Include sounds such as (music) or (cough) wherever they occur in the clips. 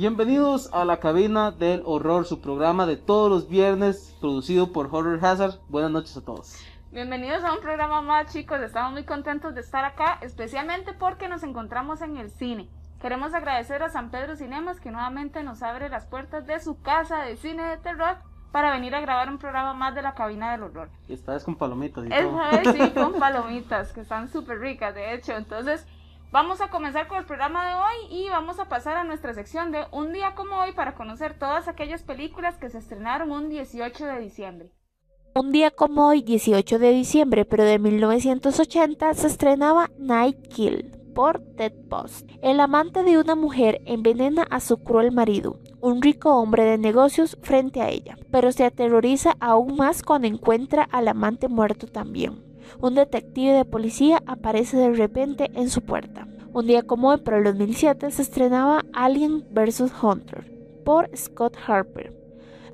Bienvenidos a la cabina del horror, su programa de todos los viernes producido por Horror Hazard. Buenas noches a todos. Bienvenidos a un programa más chicos, estamos muy contentos de estar acá, especialmente porque nos encontramos en el cine. Queremos agradecer a San Pedro Cinemas que nuevamente nos abre las puertas de su casa de cine de terror para venir a grabar un programa más de la cabina del horror. Y esta vez con palomitas y todo. Esta vez sí, (laughs) con palomitas, que están súper ricas, de hecho. Entonces, vamos a comenzar con el programa de hoy y vamos a pasar a nuestra sección de Un día como hoy para conocer todas aquellas películas que se estrenaron un 18 de diciembre. Un día como hoy, 18 de diciembre, pero de 1980, se estrenaba Night Kill por Ted Post. El amante de una mujer envenena a su cruel marido, un rico hombre de negocios, frente a ella, pero se aterroriza aún más cuando encuentra al amante muerto también. Un detective de policía aparece de repente en su puerta. Un día como hoy, pero el 2007, se estrenaba Alien vs. Hunter por Scott Harper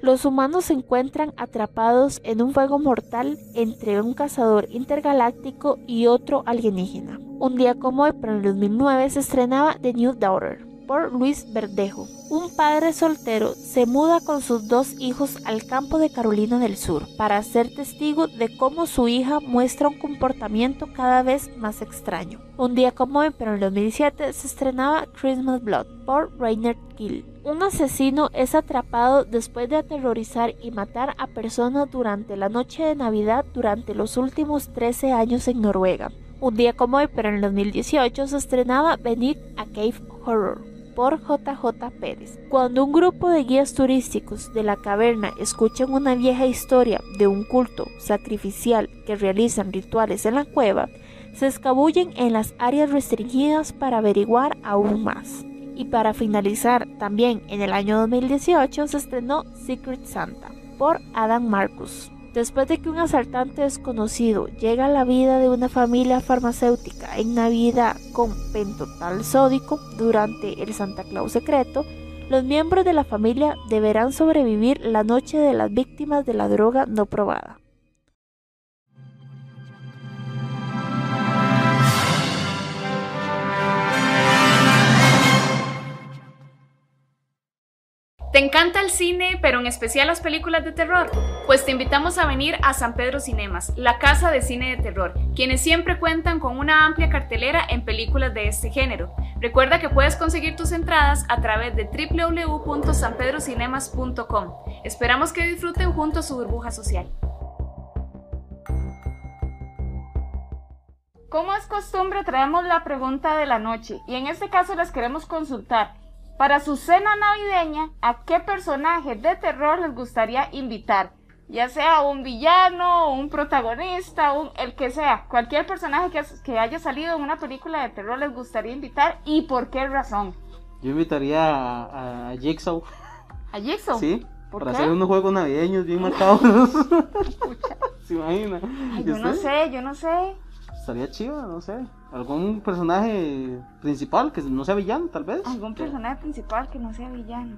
los humanos se encuentran atrapados en un fuego mortal entre un cazador intergaláctico y otro alienígena. Un día como hoy, pero en 2009, se estrenaba The New Daughter por Luis Verdejo. Un padre soltero se muda con sus dos hijos al campo de Carolina del Sur para ser testigo de cómo su hija muestra un comportamiento cada vez más extraño. Un día como hoy, pero en 2017, se estrenaba Christmas Blood por Rainer Gill. Un asesino es atrapado después de aterrorizar y matar a personas durante la noche de Navidad durante los últimos 13 años en Noruega. Un día como hoy, pero en 2018, se estrenaba Beneath a Cave Horror por JJ Pérez. Cuando un grupo de guías turísticos de la caverna escuchan una vieja historia de un culto sacrificial que realizan rituales en la cueva, se escabullen en las áreas restringidas para averiguar aún más. Y para finalizar, también en el año 2018 se estrenó Secret Santa por Adam Marcus. Después de que un asaltante desconocido llega a la vida de una familia farmacéutica en Navidad con pentotal sódico durante el Santa Claus secreto, los miembros de la familia deberán sobrevivir la noche de las víctimas de la droga no probada. ¿Te encanta el cine, pero en especial las películas de terror? Pues te invitamos a venir a San Pedro Cinemas, la casa de cine de terror, quienes siempre cuentan con una amplia cartelera en películas de este género. Recuerda que puedes conseguir tus entradas a través de www.sanpedrocinemas.com. Esperamos que disfruten junto a su burbuja social. Como es costumbre, traemos la pregunta de la noche y en este caso las queremos consultar. Para su cena navideña, ¿a qué personaje de terror les gustaría invitar? Ya sea un villano, un protagonista, un, el que sea, cualquier personaje que, que haya salido en una película de terror les gustaría invitar y por qué razón. Yo invitaría a, a Jigsaw. ¿A Jigsaw? Sí. ¿Por para qué? hacer unos juegos navideños bien (laughs) marcados. (laughs) ¿Se imagina? Ay, ¿Y yo no sé, yo no sé. Estaría chido, no sé. Algún personaje principal que no sea villano, tal vez. Algún personaje principal que no sea villano.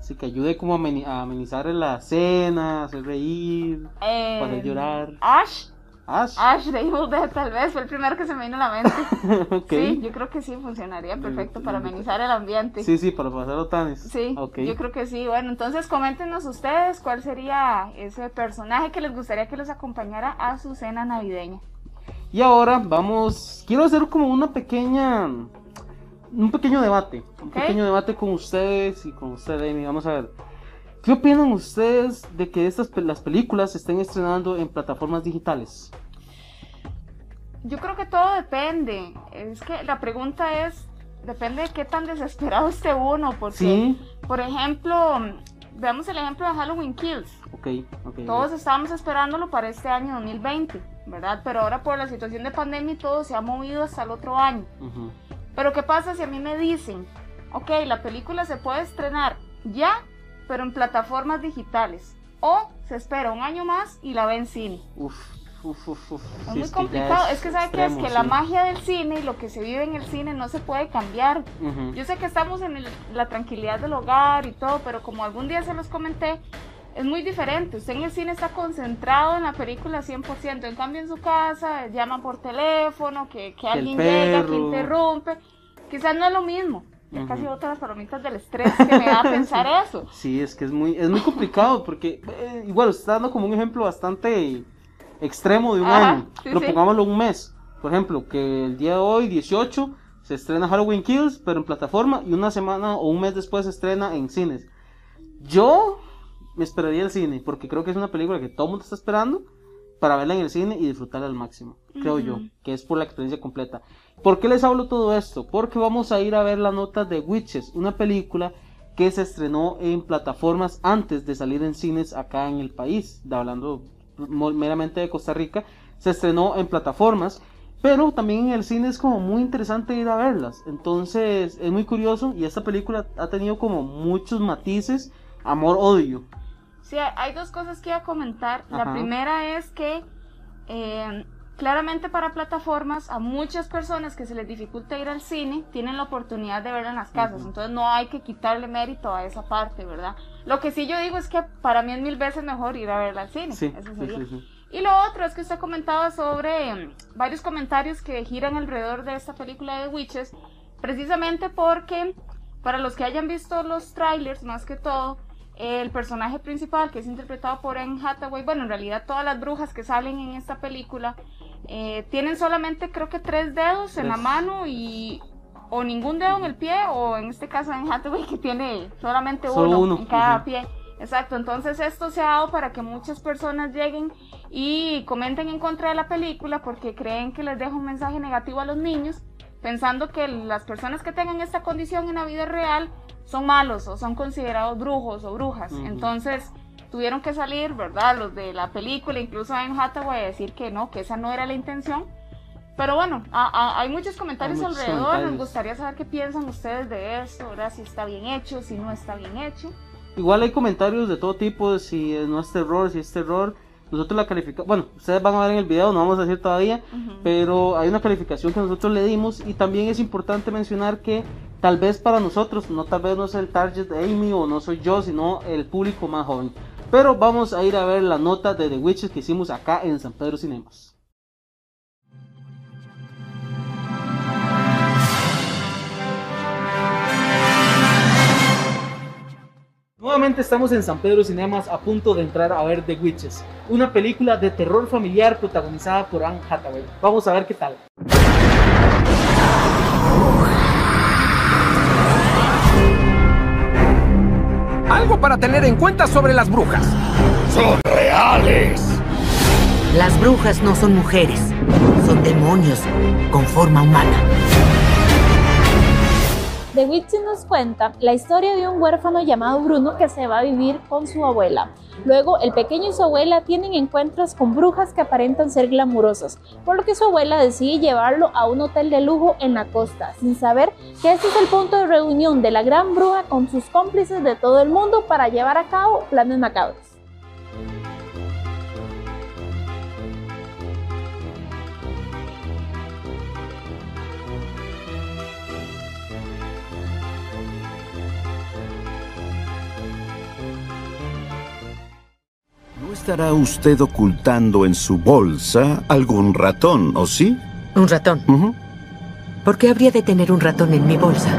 Sí, que ayude como a, ameni- a amenizar la cena, hacer reír, Eh, para llorar. Ash, Ash. Ash de Evil Dead tal vez, fue el primero que se me vino a la mente. (laughs) ok. Sí, yo creo que sí, funcionaría perfecto para amenizar el ambiente. Sí, sí, para pasar otanes. Sí, Ok. yo creo que sí. Bueno, entonces coméntenos ustedes cuál sería ese personaje que les gustaría que los acompañara a su cena navideña. Y ahora vamos. Quiero hacer como una pequeña. Un pequeño debate. Un Ok. pequeño debate con ustedes y con usted, Amy. Vamos a ver. ¿Qué opinan ustedes de que estas las películas se estén estrenando en plataformas digitales? Yo creo que todo depende. Es que la pregunta es, depende de qué tan desesperado (laughs) esté uno, porque, Sí. por ejemplo, veamos el ejemplo de Halloween Kills. Ok, ok. Todos estábamos esperándolo para este año 2020, ¿verdad? Pero ahora por la situación de pandemia y todo se ha movido hasta el otro año. Ujú. Pero ¿qué pasa si a mí me dicen, ok, la película se puede estrenar ya, pero en plataformas digitales? O se espera un año más y la ve en cine. Uf, uf, uf, uf. Es Sí, muy que complicado. Es, que ¿sabe? Es extremo, que la sí. magia del cine y lo que se vive en el cine no se puede cambiar. Ujú. Yo sé que estamos en el- la tranquilidad del hogar y todo, pero como algún día se los comenté, es muy diferente. Usted en el cine está concentrado en la película 100%. En cambio, en su casa llaman por teléfono, que, que alguien llega, que interrumpe. Quizás no es lo mismo. Ya casi boto las palomitas del estrés que me da (laughs) pensar eso. Sí, es que es muy, es muy complicado porque, eh, igual, usted está dando como un ejemplo bastante extremo de un Ajá, año. sí, pero sí. pongámoslo un mes. Por ejemplo, que el día de hoy, 18, se estrena Halloween Kills, pero en plataforma, y una semana o un mes después se estrena en cines. Yo me esperaría el cine, porque creo que es una película que todo el mundo está esperando para verla en el cine y disfrutarla al máximo, creo yo, que es por la experiencia completa. ¿Por qué les hablo todo esto? Porque vamos a ir a ver la nota de Witches, una película que se estrenó en plataformas antes de salir en cines acá en el país, hablando meramente de Costa Rica, se estrenó en plataformas, pero también en el cine es como muy interesante ir a verlas, entonces es muy curioso y esta película ha tenido como muchos matices, amor-odio. Sí, hay- dos cosas que iba a comentar. La primera es que eh, claramente para plataformas a muchas personas que se les dificulta ir al cine tienen la oportunidad de verla en las casas. Entonces no hay que quitarle mérito a esa parte, ¿verdad? Lo que sí yo digo es que para mí es mil veces mejor ir a verla al cine. Sí, Eso sería. sí, sí. Y lo otro es que usted comentaba sobre mm, varios comentarios que giran alrededor de esta película de Witches, precisamente porque para los que hayan visto los trailers, más que todo, el personaje principal, que es interpretado por Anne Hathaway, bueno, en realidad todas las brujas que salen en esta película eh, tienen solamente creo que tres dedos en la mano y o ningún dedo en el pie o en este caso Anne Hathaway que tiene solamente Solo uno, en cada pie. Exacto, entonces esto se ha dado para que muchas personas lleguen y comenten en contra de la película porque creen que les deja un mensaje negativo a los niños, pensando que las personas que tengan esta condición en la vida real son malos o son considerados brujos o brujas. Entonces tuvieron que salir, ¿verdad? Los de la película, incluso en Hathaway, a decir que no, que esa no era la intención. Pero bueno, a- a- hay muchos comentarios Hay muchos alrededor. comentarios. Nos gustaría saber qué piensan ustedes de esto, ¿verdad? Si está bien hecho, si no está bien hecho. Igual hay comentarios de todo tipo, de si no es terror, si es terror. Nosotros la calificamos, bueno, ustedes van a ver en el video, no vamos a decir todavía, pero hay una calificación que nosotros le dimos y también es importante mencionar que tal vez para nosotros, no tal vez no es el target de Amy o no soy yo, sino el público más joven. Pero vamos a ir a ver la nota de The Witches que hicimos acá en San Pedro Cinemas. Nuevamente estamos en San Pedro Cinemas a punto de entrar a ver The Witches, una película de terror familiar protagonizada por Anne Hathaway. Vamos a ver qué tal. Algo para tener en cuenta sobre las brujas. Son reales. Las brujas no son mujeres, son demonios con forma humana. The Witch nos cuenta la historia de un huérfano llamado Bruno que se va a vivir con su abuela. Luego, el pequeño y su abuela tienen encuentros con brujas que aparentan ser glamurosas, por lo que su abuela decide llevarlo a un hotel de lujo en la costa, sin saber que este es el punto de reunión de la gran bruja con sus cómplices de todo el mundo para llevar a cabo planes macabros. ¿No estará usted ocultando en su bolsa algún ratón, o sí? Un ratón. ¿Por qué habría de tener un ratón en mi bolsa?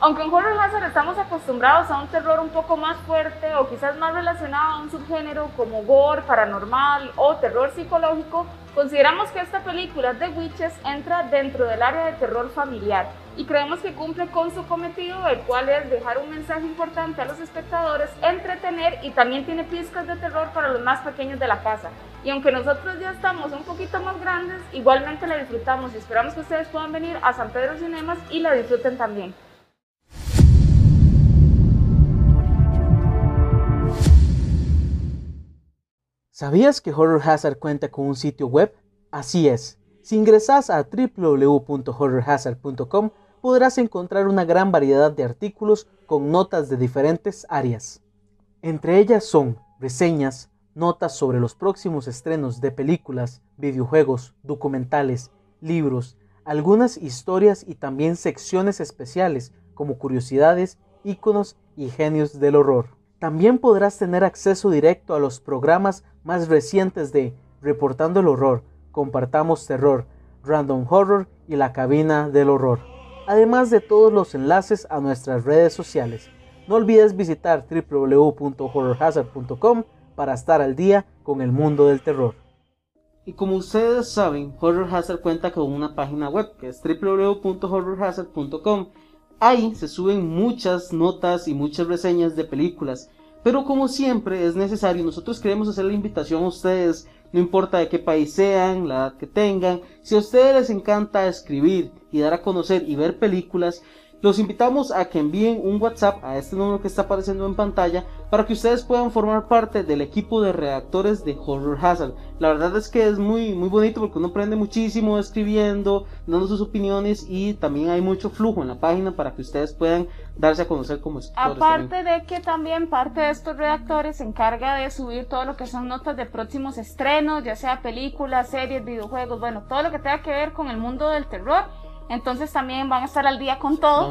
Aunque en Horror Hazard estamos acostumbrados a un terror un poco más fuerte o quizás más relacionado a un subgénero como gore, paranormal o terror psicológico, consideramos que esta película The Witches entra dentro del área de terror familiar y creemos que cumple con su cometido, el cual es dejar un mensaje importante a los espectadores, entretener y también tiene pizcas de terror para los más pequeños de la casa. Y aunque nosotros ya estamos un poquito más grandes, igualmente la disfrutamos y esperamos que ustedes puedan venir a San Pedro Cinemas y la disfruten también. ¿Sabías que Horror Hazard cuenta con un sitio web? Así es. Si ingresas a www.horrorhazard.com podrás encontrar una gran variedad de artículos con notas de diferentes áreas. Entre ellas son reseñas, notas sobre los próximos estrenos de películas, videojuegos, documentales, libros, algunas historias y también secciones especiales como curiosidades, íconos y genios del horror. También podrás tener acceso directo a los programas más recientes de Reportando el Horror, Compartamos Terror, Random Horror y la Cabina del Horror, además de todos los enlaces a nuestras redes sociales. No olvides visitar www.horrorhazard.com para estar al día con el mundo del terror. Y como ustedes saben, Horror Hazard cuenta con una página web que es www.horrorhazard.com. Ahí se suben muchas notas y muchas reseñas de películas. Pero como siempre es necesario, nosotros queremos hacer la invitación a ustedes, no importa de qué país sean, la edad que tengan, si a ustedes les encanta escribir y dar a conocer y ver películas, los invitamos a que envíen un WhatsApp a este número que está apareciendo en pantalla para que ustedes puedan formar parte del equipo de redactores de Horror Hazard. La verdad es que es muy, muy bonito porque uno aprende muchísimo escribiendo, dando sus opiniones y también hay mucho flujo en la página para que ustedes puedan darse a conocer como escritores. Aparte de que también parte de estos redactores se encarga de subir todo lo que son notas de próximos estrenos, ya sea películas, series, videojuegos, bueno, todo lo que tenga que ver con el mundo del terror entonces también van a estar al día con todo.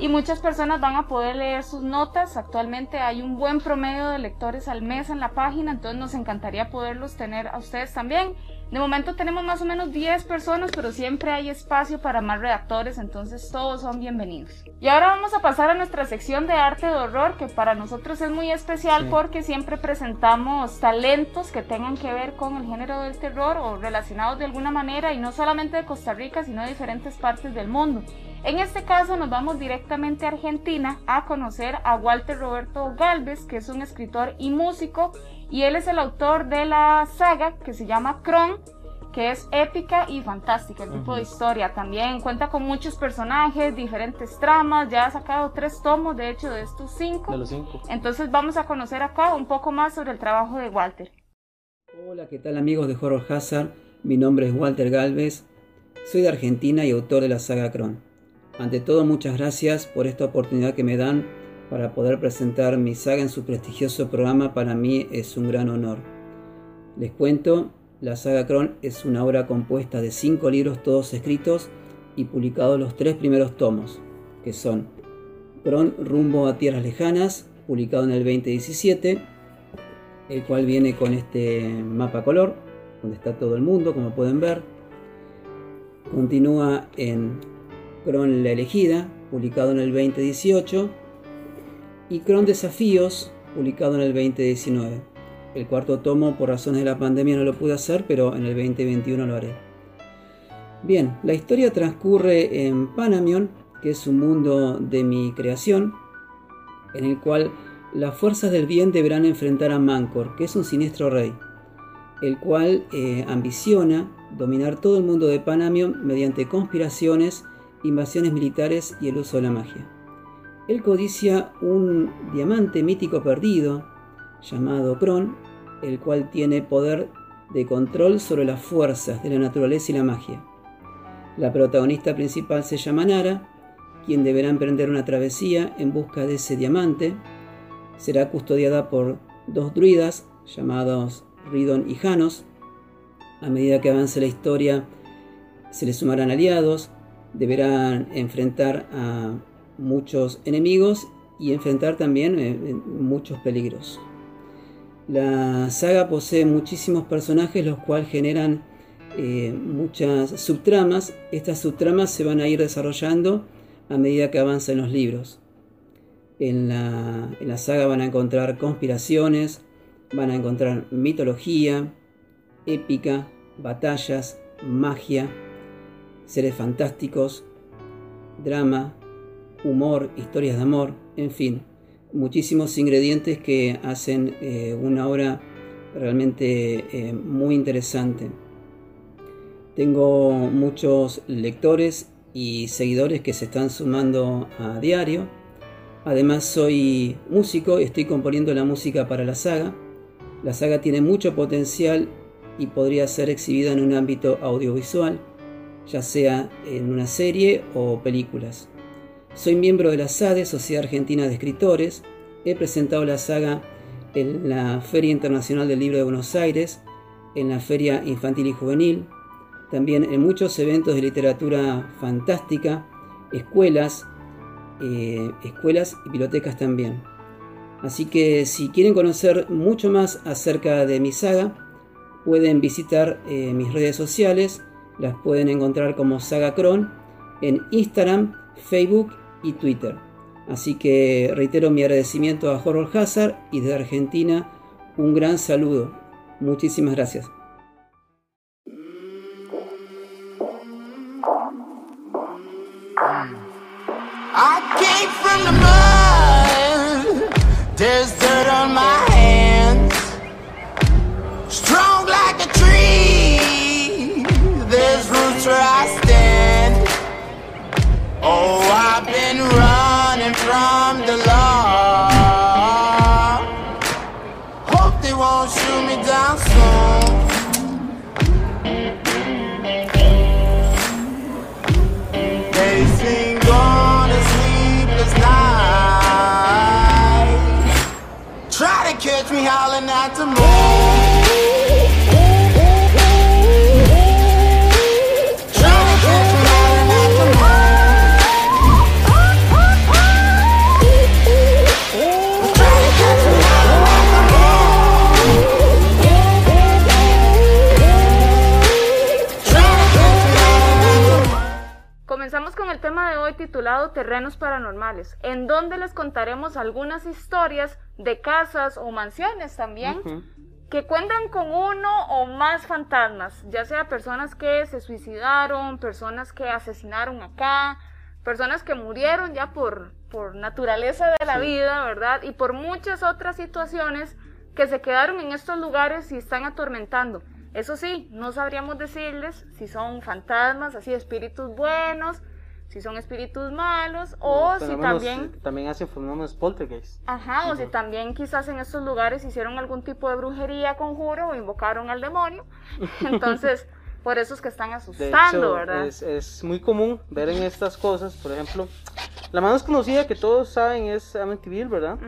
Y muchas personas van a poder leer sus notas. Actualmente hay un buen promedio de lectores al mes en la página, entonces nos encantaría poderlos tener a ustedes también. De momento tenemos más o menos 10 personas, pero siempre hay espacio para más redactores, entonces todos son bienvenidos. Y ahora vamos a pasar a nuestra sección de arte de horror, que para nosotros es muy especial porque siempre presentamos talentos que tengan que ver con el género del terror o relacionados de alguna manera, y no solamente de Costa Rica, sino de diferentes partes del mundo. En este caso nos vamos directamente a Argentina a conocer a Walter Roberto Galvez, que es un escritor y músico y él es el autor de la saga que se llama Kron, que es épica y fantástica, el tipo de historia. También cuenta con muchos personajes, diferentes tramas, ya ha sacado tres tomos, de hecho, de estos cinco. De los cinco. Entonces vamos a conocer acá un poco más sobre el trabajo de Walter. Hola, ¿qué tal amigos de Horror Hazard? Mi nombre es Walter Galvez, soy de Argentina y autor de la saga Kron. Ante todo, muchas gracias por esta oportunidad que me dan para poder presentar mi saga en su prestigioso programa para mí es un gran honor. Les cuento, la saga Kron es una obra compuesta de cinco libros todos escritos y publicados los tres primeros tomos, que son Kron rumbo a tierras lejanas, publicado en el 2017, el cual viene con este mapa color, donde está todo el mundo, como pueden ver. Continúa en Kron la elegida, publicado en el 2018, y Cron Desafíos, publicado en el 2019. El cuarto tomo, por razones de la pandemia, no lo pude hacer, pero en el 2021 lo haré. Bien, la historia transcurre en Panamion, que es un mundo de mi creación, en el cual las fuerzas del bien deberán enfrentar a Mancor, que es un siniestro rey, el cual eh, ambiciona dominar todo el mundo de Panamion mediante conspiraciones, invasiones militares y el uso de la magia. Él codicia un diamante mítico perdido llamado Kron, el cual tiene poder de control sobre las fuerzas de la naturaleza y la magia. La protagonista principal se llama Nara, quien deberá emprender una travesía en busca de ese diamante. Será custodiada por dos druidas llamados Ridon y Janos. A medida que avance la historia, se le sumarán aliados, deberán enfrentar a muchos enemigos y enfrentar también eh, muchos peligros. La saga posee muchísimos personajes los cuales generan eh, muchas subtramas. Estas subtramas se van a ir desarrollando a medida que avanzan los libros. En la, en la saga van a encontrar conspiraciones, van a encontrar mitología, épica, batallas, magia, seres fantásticos, drama, humor, historias de amor, en fin, muchísimos ingredientes que hacen eh, una obra realmente eh, muy interesante. Tengo muchos lectores y seguidores que se están sumando a diario. Además soy músico y estoy componiendo la música para la saga. La saga tiene mucho potencial y podría ser exhibida en un ámbito audiovisual, ya sea en una serie o películas. Soy miembro de la SADE, Sociedad Argentina de Escritores. He presentado la saga en la Feria Internacional del Libro de Buenos Aires, en la Feria Infantil y Juvenil, también en muchos eventos de literatura fantástica, escuelas, eh, escuelas y bibliotecas también. Así que si quieren conocer mucho más acerca de mi saga, pueden visitar eh, mis redes sociales. Las pueden encontrar como Saga Cron en Instagram, Facebook y Twitter. Así que reitero mi agradecimiento a Horror Hazard y de Argentina un gran saludo. Muchísimas gracias. about to move. Titulado Terrenos Paranormales, en donde les contaremos algunas historias de casas o mansiones también que cuentan con uno o más fantasmas, ya sea personas que se suicidaron, personas que asesinaron acá, personas que murieron ya por, por naturaleza de la vida, ¿verdad? Y por muchas otras situaciones que se quedaron en estos lugares y están atormentando. Eso sí, no sabríamos decirles si son fantasmas, así espíritus buenos, si son espíritus malos, o si también... eh, también hacen fenómenos poltergeist. Ajá, o si también quizás en estos lugares hicieron algún tipo de brujería, conjuro o invocaron al demonio. (laughs) Entonces, por eso es que están De asustando, hecho, ¿verdad? Es, es muy común ver en estas cosas, por ejemplo, la más conocida que todos saben es Amityville, ¿verdad?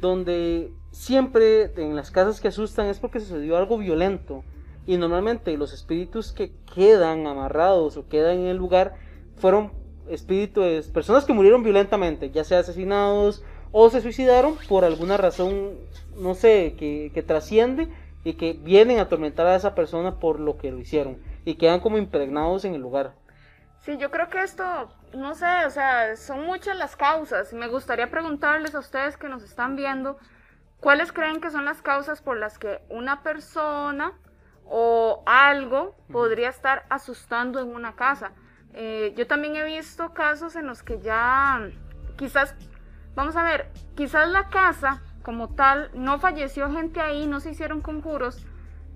Donde siempre en las casas que asustan es porque sucedió algo violento. Y normalmente los espíritus que quedan amarrados o quedan en el lugar fueron espíritus, personas que murieron violentamente, ya sea asesinados o se suicidaron por alguna razón, no sé, que, que trasciende y que vienen a atormentar a esa persona por lo que lo hicieron y quedan como impregnados en el lugar. Sí, yo creo que esto, no sé, o sea, son muchas las causas. Me gustaría preguntarles a ustedes que nos están viendo, ¿cuáles creen que son las causas por las que una persona o algo podría estar asustando en una casa? Eh, yo también he visto casos en los que ya, quizás, vamos a ver, quizás la casa como tal no falleció gente ahí, no se hicieron conjuros,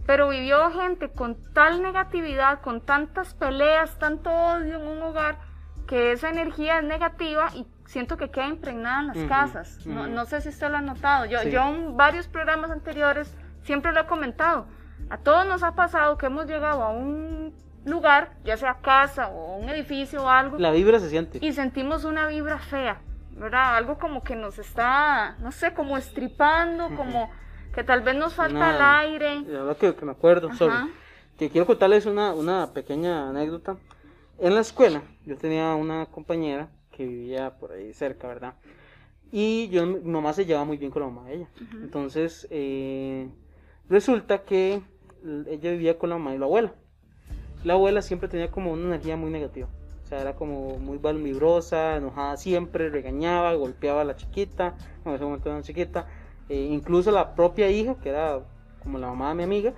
pero vivió gente con tal negatividad, con tantas peleas, tanto odio en un hogar, que esa energía es negativa y siento que queda impregnada en las casas. No, sé si usted lo ha notado. Yo, Sí. yo en varios programas anteriores siempre lo he comentado. A todos nos ha pasado que hemos llegado a un lugar, ya sea casa o un edificio o algo, La vibra se siente. y sentimos una vibra fea, ¿verdad? Algo como que nos está, no sé, como estripando, como que tal vez nos falta Una- el aire. La verdad que, que me acuerdo, sorry. Que quiero contarles una, una pequeña anécdota. En la escuela, yo tenía una compañera que vivía por ahí cerca, ¿verdad? Y yo, mi mamá se llevaba muy bien con la mamá de ella. Entonces, eh, resulta que ella vivía con la mamá y la abuela. La abuela siempre tenía como una energía muy negativa. O sea, era como muy valvibrosa, enojada siempre, regañaba, golpeaba a la chiquita, en ese momento era una chiquita, eh, incluso la propia hija, que era como la mamá de mi amiga,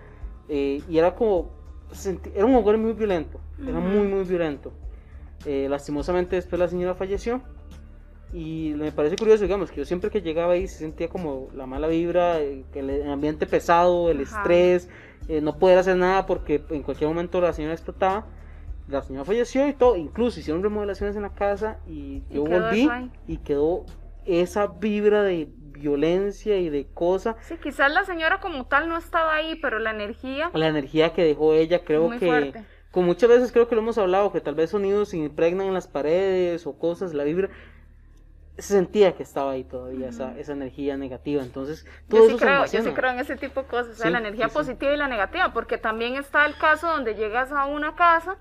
eh, y era como, era un hogar muy violento, era muy, muy violento. Eh, lastimosamente después la señora falleció y me parece curioso, digamos, que yo siempre que llegaba ahí se sentía como la mala vibra, eh, que el ambiente pesado, el Ajá. estrés, eh, no poder hacer nada porque en cualquier momento la señora explotaba. La señora falleció y todo, incluso hicieron remodelaciones en la casa y yo volví y quedó esa vibra de violencia y de cosa, Sí, quizás la señora como tal no estaba ahí, pero la energía la energía que dejó ella, creo muy que fuerte. como muchas veces creo que lo hemos hablado, que tal vez sonidos se impregnan en las paredes o cosas, la vibra, se sentía que estaba ahí todavía esa, esa energía negativa, entonces todo Yo eso sí, se creo, yo almacena. sí creo en ese tipo de cosas, o sea, Sí, la energía sí, positiva y la negativa, porque también está el caso donde llegas a una casa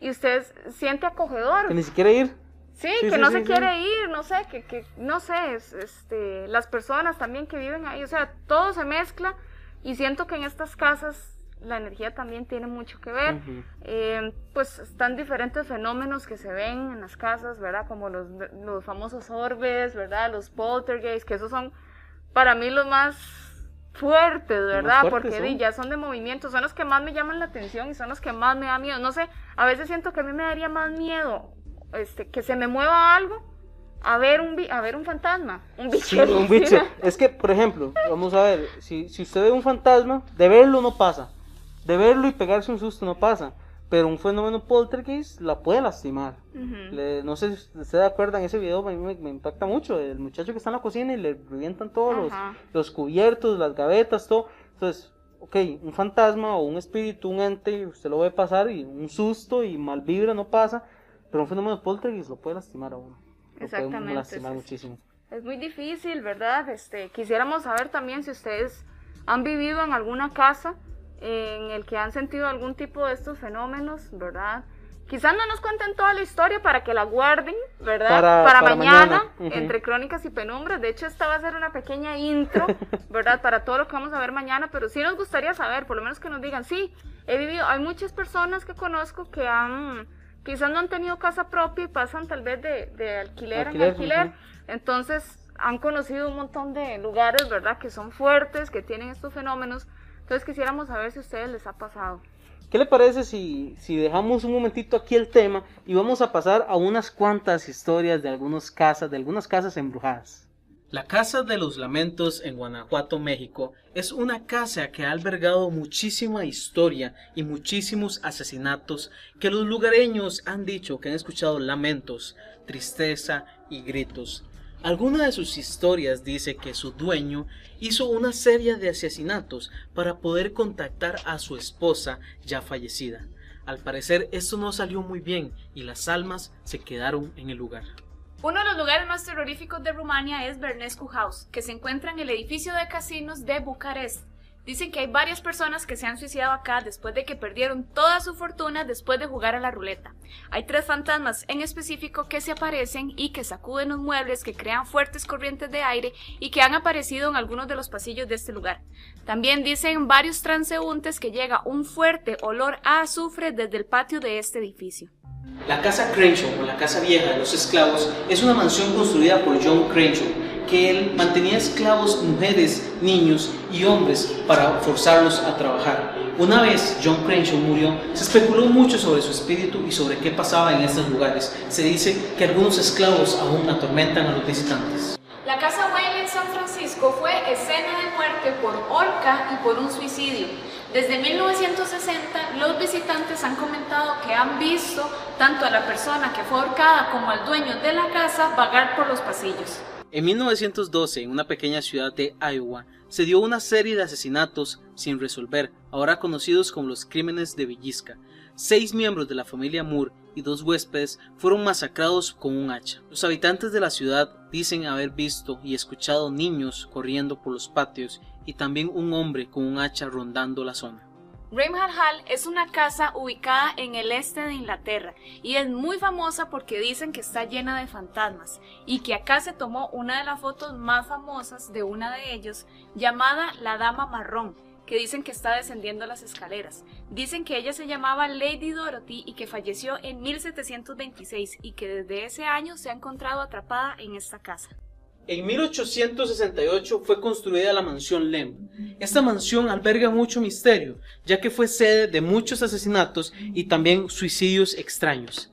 y usted siente acogedor. Que ni siquiera ir, Sí, que no se quiere ir, no sé, que, que no sé, es, este, las personas también que viven ahí, o sea, todo se mezcla y siento que en estas casas la energía también tiene mucho que ver. Ujú. Eh, pues están diferentes fenómenos que se ven en las casas, ¿verdad? Como los, los famosos orbes, ¿verdad? Los poltergeists, que esos son para mí los más fuertes, ¿verdad? fuertes Porque son. ya son de movimiento, son los que más me llaman la atención y son los que más me da miedo. No sé, a veces siento que a mí me daría más miedo este, que se me mueva algo a ver un, a ver un fantasma, un bicho. Sí, un bicho. (laughs) Es que, por ejemplo, vamos a ver, si, si usted ve un fantasma, de verlo no pasa. De verlo y pegarse un susto no pasa. Pero un fenómeno poltergeist la puede lastimar. Ujú. Le- no sé si ustedes acuerdan ese video, a mí me, me impacta mucho. El muchacho que está en la cocina y le revientan todos los, los cubiertos, las gavetas, todo. Entonces, ok, un fantasma o un espíritu, un ente, usted lo ve pasar y un susto y mal vibra no pasa. Pero un fenómeno poltergeist lo puede lastimar a uno. Lo puede Exactamente, lastimar sí, sí. muchísimo. Es muy difícil, ¿verdad? Este, quisiéramos saber también si ustedes han vivido en alguna casa en el que han sentido algún tipo de estos fenómenos, ¿verdad? Quizás no nos cuenten toda la historia para que la guarden, ¿verdad? Para- para mañana, entre crónicas y penumbras. De hecho, esta va a ser una pequeña intro, (laughs) ¿verdad? Para todo lo que vamos a ver mañana, pero sí nos gustaría saber, por lo menos que nos digan, sí, he vivido, hay muchas personas que conozco que han, quizás no han tenido casa propia y pasan tal vez de, de alquiler, Alquiler, en alquiler. Entonces han conocido un montón de lugares, ¿verdad? Que son fuertes, que tienen estos fenómenos. Entonces quisiéramos saber si a ustedes les ha pasado. ¿Qué le parece si, si dejamos un momentito aquí el tema y vamos a pasar a unas cuantas historias de algunas casas, de algunas casas embrujadas? La Casa de los Lamentos en Guanajuato, México, es una casa que ha albergado muchísima historia y muchísimos asesinatos que los lugareños han dicho que han escuchado lamentos, tristeza y gritos. Alguna de sus historias dice que su dueño hizo una serie de asesinatos para poder contactar a su esposa ya fallecida. Al parecer esto no salió muy bien y las almas se quedaron en el lugar. Uno de los lugares más terroríficos de Rumania es Bernescu House, que se encuentra en el edificio de casinos de Bucarest. Dicen que hay varias personas que se han suicidado acá después de que perdieron toda su fortuna después de jugar a la ruleta. Hay tres fantasmas en específico que se aparecen y que sacuden los muebles, que crean fuertes corrientes de aire y que han aparecido en algunos de los pasillos de este lugar. También dicen varios transeúntes que llega un fuerte olor a azufre desde el patio de este edificio. La casa Crenshaw o la casa vieja de los esclavos es una mansión construida por John Crenshaw, que él mantenía esclavos mujeres, niños y hombres para forzarlos a trabajar. Una vez John Crenshaw murió, se especuló mucho sobre su espíritu y sobre qué pasaba en estos lugares. Se dice que algunos esclavos aún atormentan a los visitantes. La casa Whale en San Francisco fue escena de muerte por horca y por un suicidio. Desde 1960, los visitantes han comentado que han visto tanto a la persona que fue ahorcada como al dueño de la casa vagar por los pasillos. En 1912, en una pequeña ciudad de Iowa, se dio una serie de asesinatos sin resolver, ahora conocidos como los crímenes de Villisca. Seis miembros de la familia Moore y dos huéspedes fueron masacrados con un hacha. Los habitantes de la ciudad dicen haber visto y escuchado niños corriendo por los patios y también un hombre con un hacha rondando la zona. Bramhall Hall es una casa ubicada en el este de Inglaterra y es muy famosa porque dicen que está llena de fantasmas y que acá se tomó una de las fotos más famosas de una de ellos llamada la Dama Marrón que dicen que está descendiendo las escaleras. Dicen que ella se llamaba Lady Dorothy y que falleció en 1726 y que desde ese año se ha encontrado atrapada en esta casa. En 1868 fue construida la mansión Lemp. Esta mansión alberga mucho misterio, ya que fue sede de muchos asesinatos y también suicidios extraños.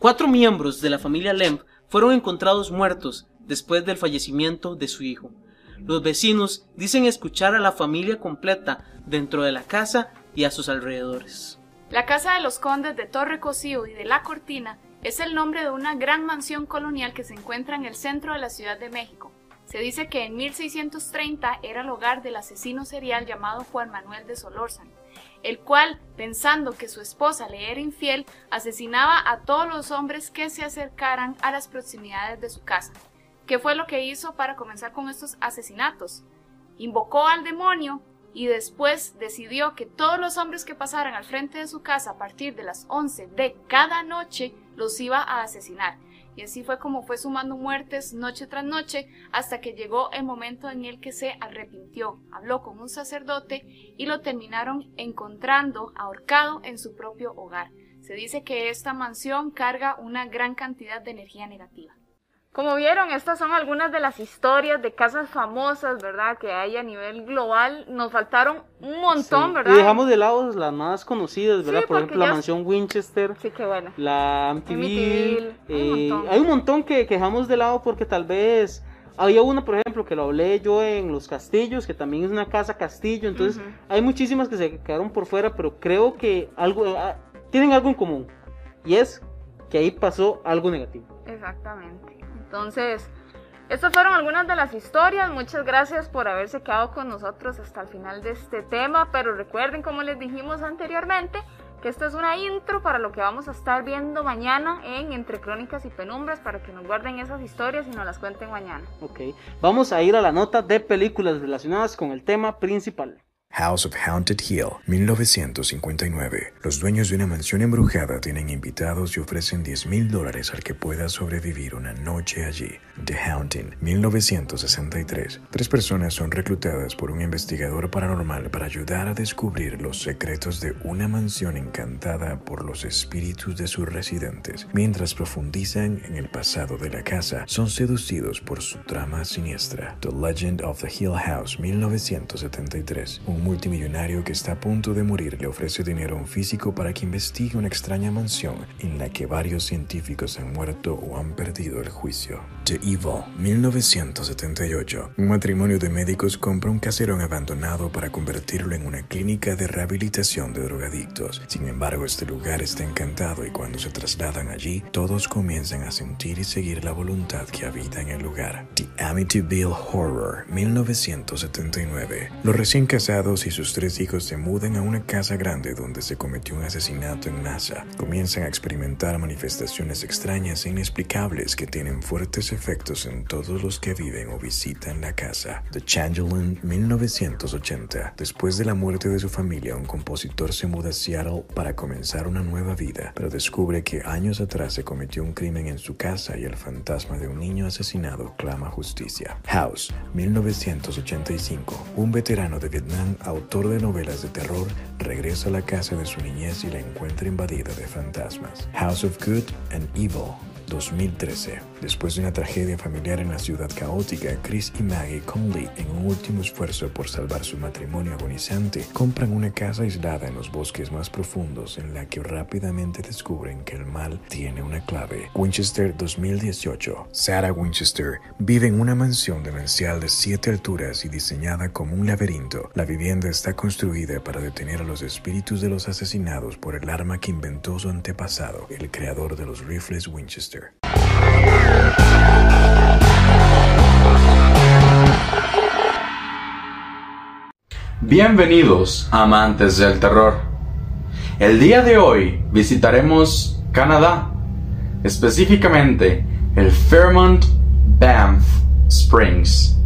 Cuatro miembros de la familia Lemp fueron encontrados muertos después del fallecimiento de su hijo. Los vecinos dicen escuchar a la familia completa dentro de la casa y a sus alrededores. La Casa de los Condes de Torre Cosío y de La Cortina es el nombre de una gran mansión colonial que se encuentra en el centro de la Ciudad de México. Se dice que en 1630 era el hogar del asesino serial llamado Juan Manuel de Solórzano, el cual, pensando que su esposa le era infiel, asesinaba a todos los hombres que se acercaran a las proximidades de su casa. ¿Qué fue lo que hizo para comenzar con estos asesinatos? Invocó al demonio y después decidió que todos los hombres que pasaran al frente de su casa a partir de las 11 de cada noche los iba a asesinar. Y así fue como fue sumando muertes noche tras noche hasta que llegó el momento en el que se arrepintió, habló con un sacerdote y lo terminaron encontrando ahorcado en su propio hogar. Se dice que esta mansión carga una gran cantidad de energía negativa. Como vieron, estas son algunas de las historias de casas famosas, ¿verdad? Que hay a nivel global. Nos faltaron un montón, Sí, ¿verdad? Y dejamos de lado las más conocidas, ¿verdad? Sí, Por ejemplo, la mansión Winchester, Sí, qué bueno. la un eh, montón. hay un montón que, que dejamos de lado porque tal vez había una, por ejemplo, que lo hablé yo en Los Castillos, que también es una casa castillo. Entonces, Ujú. hay muchísimas que se quedaron por fuera, pero creo que algo ah, tienen algo en común. Y es que ahí pasó algo negativo. Exactamente. Entonces, estas fueron algunas de las historias. Muchas gracias por haberse quedado con nosotros hasta el final de este tema. Pero recuerden, como les dijimos anteriormente, que esta es una intro para lo que vamos a estar viendo mañana en Entre Crónicas y Penumbras para que nos guarden esas historias y nos las cuenten mañana. Ok, vamos a ir a la nota de películas relacionadas con el tema principal. House of Haunted Hill, 1959. Los dueños de una mansión embrujada tienen invitados y ofrecen 10 mil dólares al que pueda sobrevivir una noche allí. The Haunting, 1963. Tres personas son reclutadas por un investigador paranormal para ayudar a descubrir los secretos de una mansión encantada por los espíritus de sus residentes. Mientras profundizan en el pasado de la casa, son seducidos por su trama siniestra. The Legend of the Hill House, 1973. Un multimillonario que está a punto de morir le ofrece dinero a un físico para que investigue una extraña mansión en la que varios científicos han muerto o han perdido el juicio. The Evil, 1978. Un matrimonio de médicos compra un caserón abandonado para convertirlo en una clínica de rehabilitación de drogadictos. Sin embargo, este lugar está encantado y cuando se trasladan allí, todos comienzan a sentir y seguir la voluntad que habita en el lugar. The Amityville Horror, 1979. Los recién casados y sus tres hijos se mudan a una casa grande donde se cometió un asesinato en NASA. Comienzan a experimentar manifestaciones extrañas e inexplicables que tienen fuertes efectos en todos los que viven o visitan la casa. The Changeling, 1980. Después de la muerte de su familia, un compositor se muda a Seattle para comenzar una nueva vida, pero descubre que años atrás se cometió un crimen en su casa y el fantasma de un niño asesinado clama justicia. House, 1985. Un veterano de Vietnam, autor de novelas de terror, regresa a la casa de su niñez y la encuentra invadida de fantasmas. House of Good and Evil, 2013. Después de una tragedia familiar en la ciudad caótica, Chris y Maggie Conley, en un último esfuerzo por salvar su matrimonio agonizante, compran una casa aislada en los bosques más profundos en la que rápidamente descubren que el mal tiene una clave. Winchester 2018. Sarah Winchester vive en una mansión demencial de siete alturas y diseñada como un laberinto. La vivienda está construida para detener a los espíritus de los asesinados por el arma que inventó su antepasado, el creador de los rifles Winchester. Bienvenidos, amantes del terror. El día de hoy visitaremos Canadá, específicamente el Fairmont Banff Springs.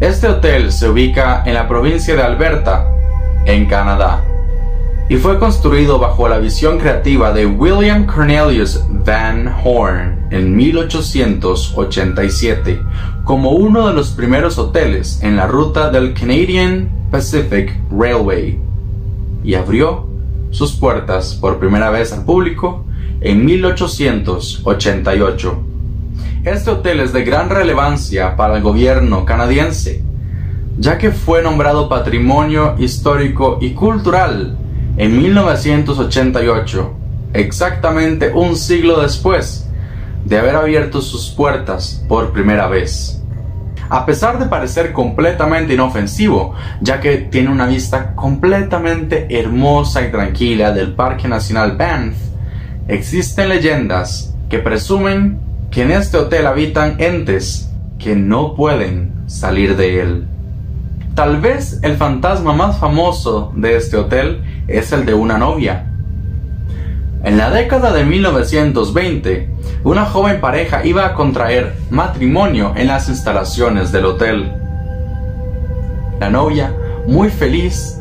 Este hotel se ubica en la provincia de Alberta, en Canadá, y fue construido bajo la visión creativa de William Cornelius Van Horn en 1887 como uno de los primeros hoteles en la ruta del Canadian Pacific Railway y abrió sus puertas por primera vez al público en 1888. Este hotel es de gran relevancia para el gobierno canadiense, ya que fue nombrado Patrimonio Histórico y Cultural en 1988, exactamente un siglo después de haber abierto sus puertas por primera vez. A pesar de parecer completamente inofensivo, ya que tiene una vista completamente hermosa y tranquila del Parque Nacional Banff, existen leyendas que presumen que en este hotel habitan entes que no pueden salir de él. Tal vez el fantasma más famoso de este hotel es el de una novia. En la década de 1920, una joven pareja iba a contraer matrimonio en las instalaciones del hotel. La novia, muy feliz,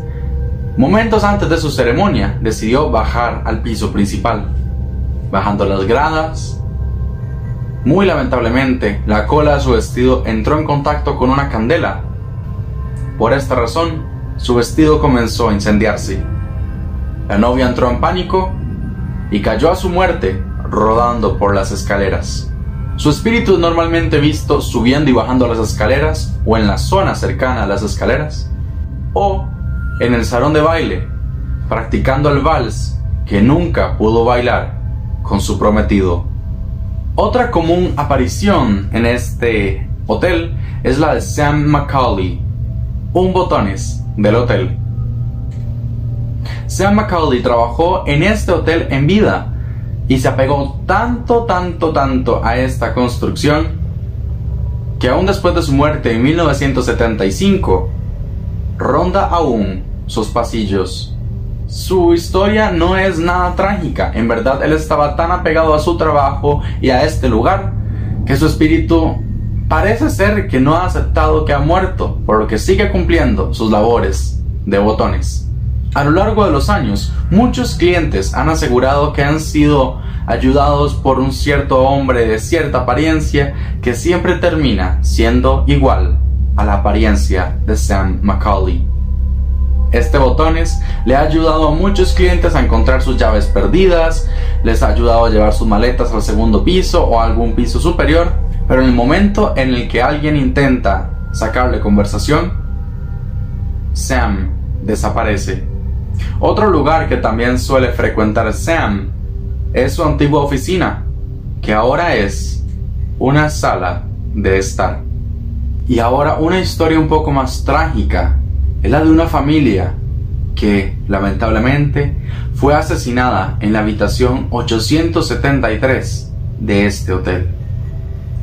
momentos antes de su ceremonia, decidió bajar al piso principal. Bajando las gradas, Muy lamentablemente, la cola de su vestido entró en contacto con una candela. Por esta razón, su vestido comenzó a incendiarse. La novia entró en pánico y cayó a su muerte rodando por las escaleras. Su espíritu es normalmente visto subiendo y bajando las escaleras o en la zona cercana a las escaleras o en el salón de baile practicando el vals que nunca pudo bailar con su prometido. Otra común aparición en este hotel es la de Sam Macaulay, un botones del hotel. Sam Macaulay trabajó en este hotel en vida y se apegó tanto, tanto, tanto a esta construcción que aún después de su muerte en 1975 ronda aún sus pasillos. Su historia no es nada trágica, en verdad él estaba tan apegado a su trabajo y a este lugar que su espíritu parece ser que no ha aceptado que ha muerto, por lo que sigue cumpliendo sus labores de botones. A lo largo de los años, muchos clientes han asegurado que han sido ayudados por un cierto hombre de cierta apariencia que siempre termina siendo igual a la apariencia de Sam Macaulay. Este botones le ha ayudado a muchos clientes a encontrar sus llaves perdidas, les ha ayudado a llevar sus maletas al segundo piso o algún piso superior, pero en el momento en el que alguien intenta sacarle conversación, Sam desaparece. Otro lugar que también suele frecuentar Sam es su antigua oficina, que ahora es una sala de estar. Y ahora una historia un poco más trágica es la de una familia que, lamentablemente, fue asesinada en la habitación 873 de este hotel.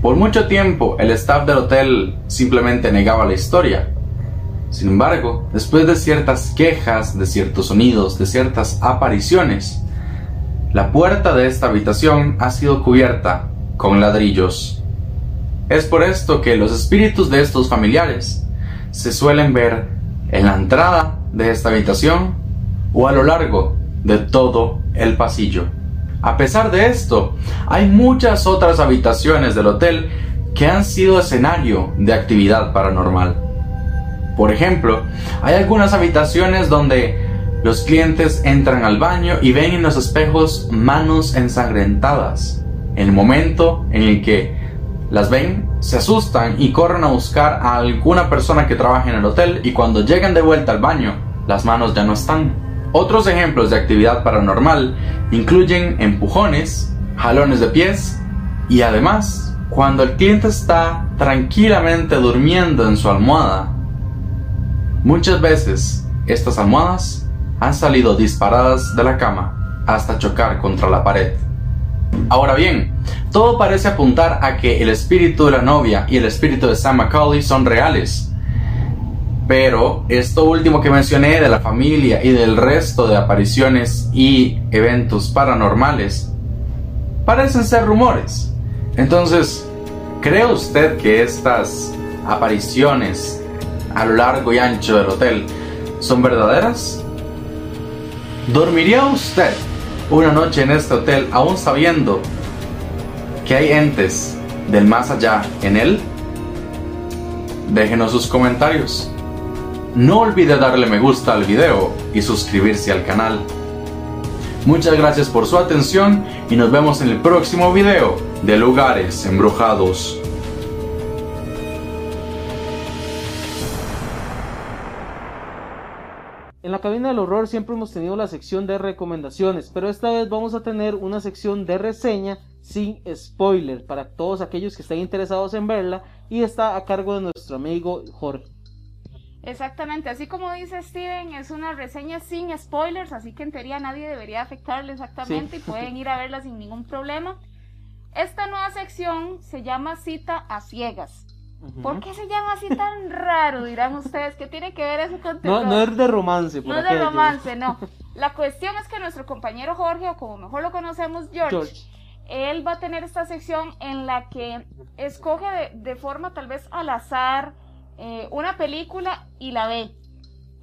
Por mucho tiempo el staff del hotel simplemente negaba la historia. Sin embargo, después de ciertas quejas, de ciertos sonidos, de ciertas apariciones, la puerta de esta habitación ha sido cubierta con ladrillos es por esto que los espíritus de estos familiares se suelen ver en la entrada de esta habitación o a lo largo de todo el pasillo. A pesar de esto, hay muchas otras habitaciones del hotel que han sido escenario de actividad paranormal. Por ejemplo, hay algunas habitaciones donde los clientes entran al baño y ven en los espejos manos ensangrentadas. En el momento en el que las ven, se asustan y corren a buscar a alguna persona que trabaje en el hotel y cuando llegan de vuelta al baño, las manos ya no están. Otros ejemplos de actividad paranormal incluyen empujones, jalones de pies y además, cuando el cliente está tranquilamente durmiendo en su almohada, muchas veces estas almohadas han salido disparadas de la cama hasta chocar contra la pared. Ahora bien, todo parece apuntar a que el espíritu de la novia y el espíritu de Sam Macaulay son reales. Pero esto último que mencioné de la familia y del resto de apariciones y eventos paranormales parecen ser rumores. Entonces, ¿cree usted que estas apariciones a lo largo y ancho del hotel son verdaderas? ¿Dormiría usted una noche en este hotel aún sabiendo que hay entes del más allá en él? Déjenos sus comentarios. No olvide darle me gusta al video y suscribirse al canal. Muchas gracias por su atención y nos vemos en el próximo video de lugares embrujados. En la cabina del horror siempre hemos tenido la sección de recomendaciones, pero esta vez vamos a tener una sección de reseña sin spoiler para todos aquellos que estén interesados en verla y está a cargo de nuestro amigo Jorge. Exactamente, así como dice Steven, es una reseña sin spoilers, así que en teoría nadie debería afectarle exactamente Sí. y pueden ir a verla sin ningún problema. Esta nueva sección se llama Cita a Ciegas. ¿Por qué se llama así tan raro? Dirán ustedes, ¿qué tiene que ver eso con No, terror? no es de romance, por No es de romance, no. La cuestión es que nuestro compañero Jorge, o como mejor lo conocemos, George, George. él va a tener esta sección en la que escoge de, de forma tal vez al azar eh, una película y la ve.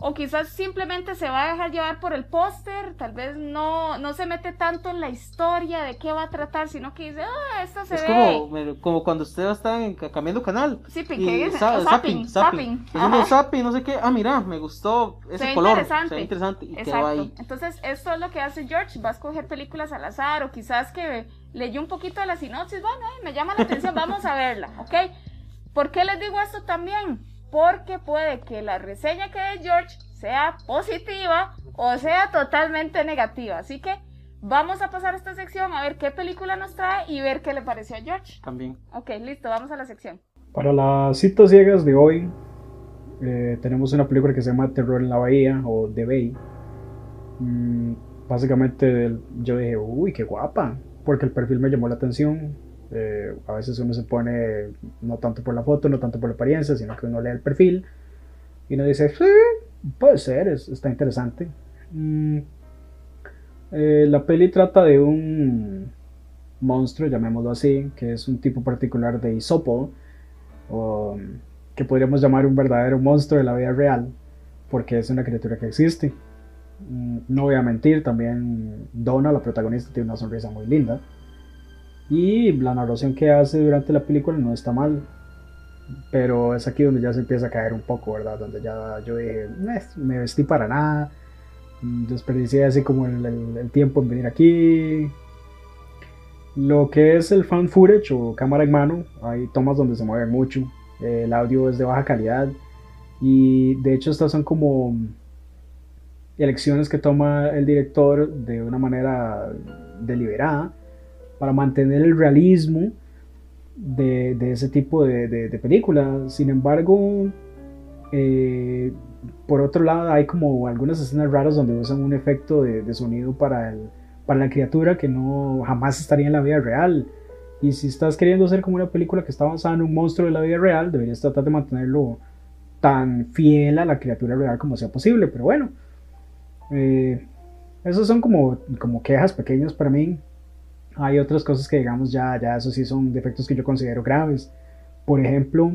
O quizás simplemente se va a dejar llevar por el póster, tal vez no, no se mete tanto en la historia de qué va a tratar, sino que dice, ah, esto se Es ve. como, como cuando ustedes están cambiando canal. Sí, y ¿qué dice? sa- O zapping, zapping. Zapping, no sé qué. Ah, mira, me gustó Se ese ve color. interesante. Se ve interesante. Y Exacto. ahí. Entonces, esto es lo que hace George. Va a escoger películas al azar o quizás que leyó un poquito de la sinopsis. Bueno, ay, me llama la atención, vamos a verla, ¿ok? ¿Por qué les digo esto también? Porque puede que la reseña que dé George sea positiva o sea totalmente negativa. Así que vamos a pasar a esta sección a ver qué película nos trae y ver qué le pareció a George. También. Ok, listo, vamos a la sección. Para las citas ciegas de hoy, eh, tenemos una película que se llama Terror en la Bahía o The Bay. Mm, básicamente el- yo dije, uy, qué guapa, porque el perfil me llamó la atención. Eh, a veces uno se pone no tanto por la foto, no tanto por la apariencia, sino que uno lee el perfil y uno dice, sí, puede ser, es- está interesante. Mm, eh, la peli trata de un monstruo, llamémoslo así, que es un tipo particular de isópodo, o que podríamos llamar un verdadero monstruo de la vida real, porque es una criatura que existe. Mm, No voy a mentir, también Donna, la protagonista, tiene una sonrisa muy linda. Y la narración que hace durante la película no está mal. Pero es aquí donde ya se empieza a caer un poco, ¿verdad? Donde ya yo dije, "Eh, me vestí para nada. Mm, Desperdicié así como el, tiempo en venir aquí. Lo que es el fan footage o cámara en mano, hay tomas donde se mueve mucho. El audio es de baja calidad. Y de hecho estas son como elecciones que toma el director de una manera deliberada para mantener el realismo de, ese tipo de, de, de película. Sin embargo, eh, por otro lado hay como algunas escenas raras donde usan un efecto de, sonido para, la criatura que no jamás estaría en la vida real. Y si estás queriendo hacer como una película que está basada en un monstruo de la vida real, deberías tratar de mantenerlo tan fiel a la criatura real como sea posible. Pero bueno, eh, esos son como quejas pequeñas para mí. Hay otras cosas que digamos ya, ya eso sí son defectos que yo considero graves. Por ejemplo,